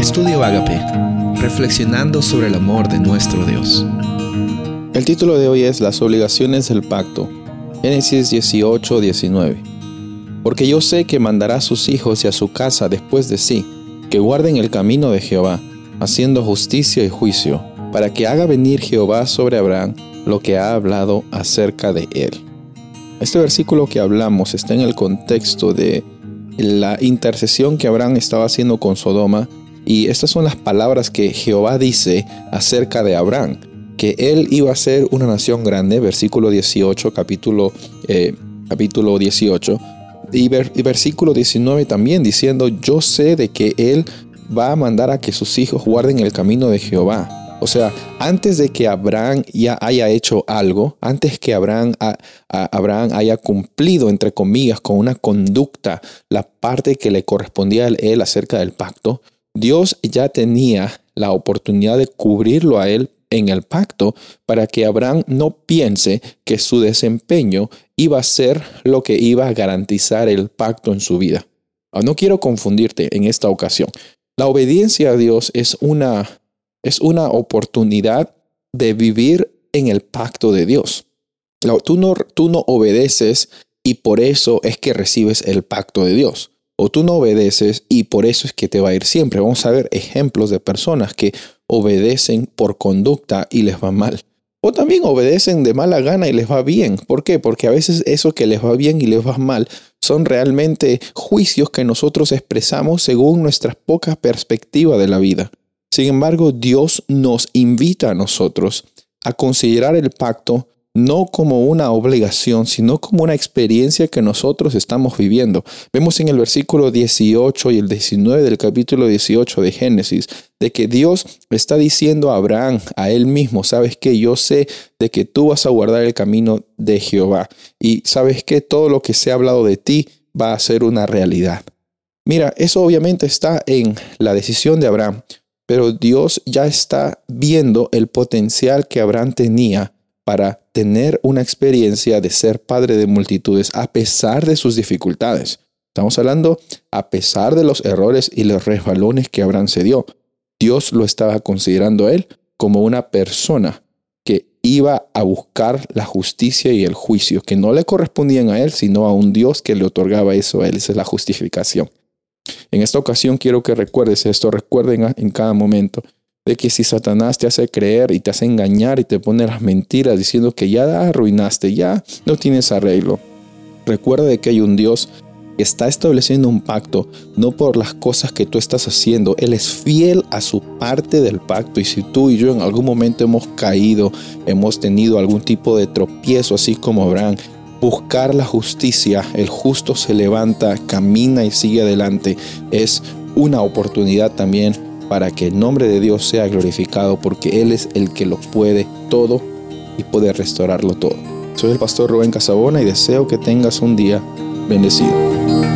Estudio Agape, reflexionando sobre el amor de nuestro Dios. El título de hoy es Las obligaciones del pacto. Génesis 18, 19. Porque yo sé que mandará a sus hijos y a su casa después de sí, que guarden el camino de Jehová, haciendo justicia y juicio, para que haga venir Jehová sobre Abraham lo que ha hablado acerca de él. Este versículo que hablamos está en el contexto de la intercesión que Abraham estaba haciendo con Sodoma y estas son las palabras que Jehová dice acerca de Abraham, que él iba a ser una nación grande, versículo 18, capítulo, eh, capítulo 18, y, versículo 19 también diciendo, yo sé de que él va a mandar a que sus hijos guarden el camino de Jehová. O sea, antes de que Abraham ya haya hecho algo, antes que Abraham, Abraham haya cumplido, entre comillas, con una conducta, la parte que le correspondía a él acerca del pacto, Dios ya tenía la oportunidad de cubrirlo a él en el pacto para que Abraham no piense que su desempeño iba a ser lo que iba a garantizar el pacto en su vida. Ah, no quiero confundirte en esta ocasión. La obediencia a Dios es una es una oportunidad de vivir en el pacto de Dios. Tú no, tú no obedeces y por eso es que recibes el pacto de Dios. O tú no obedeces y por eso es que te va a ir siempre. Vamos a ver ejemplos de personas que obedecen por conducta y les va mal. O también obedecen de mala gana y les va bien. ¿Por qué? Porque a veces eso que les va bien y les va mal son realmente juicios que nosotros expresamos según nuestra poca perspectiva de la vida. Sin embargo, Dios nos invita a nosotros a considerar el pacto no como una obligación, sino como una experiencia que nosotros estamos viviendo. Vemos en el versículo 18 y el 19 del capítulo 18 de Génesis, de que Dios está diciendo a Abraham, a él mismo, sabes que yo sé de que tú vas a guardar el camino de Jehová y sabes que todo lo que se ha hablado de ti va a ser una realidad. Mira, eso obviamente está en la decisión de Abraham, pero Dios ya está viendo el potencial que Abraham tenía para tener una experiencia de ser padre de multitudes a pesar de sus dificultades. Estamos hablando a pesar de los errores y los resbalones que Abraham se dio. Dios lo estaba considerando a él como una persona que iba a buscar la justicia y el juicio, que no le correspondían a él, sino a un Dios que le otorgaba eso a él. Esa es la justificación. En esta ocasión quiero que recuerdes esto, recuerden en cada momento de que si Satanás te hace creer y te hace engañar y te pone las mentiras diciendo que ya arruinaste, ya no tienes arreglo. Recuerda de que hay un Dios que está estableciendo un pacto no por las cosas que tú estás haciendo. Él es fiel a su parte del pacto y si tú y yo en algún momento hemos caído, hemos tenido algún tipo de tropiezo así como Abraham, buscar la justicia, el justo se levanta, camina y sigue adelante, es una oportunidad también para que el nombre de Dios sea glorificado porque Él es el que lo puede todo y puede restaurarlo todo. Soy el pastor Rubén Casabona y deseo que tengas un día bendecido.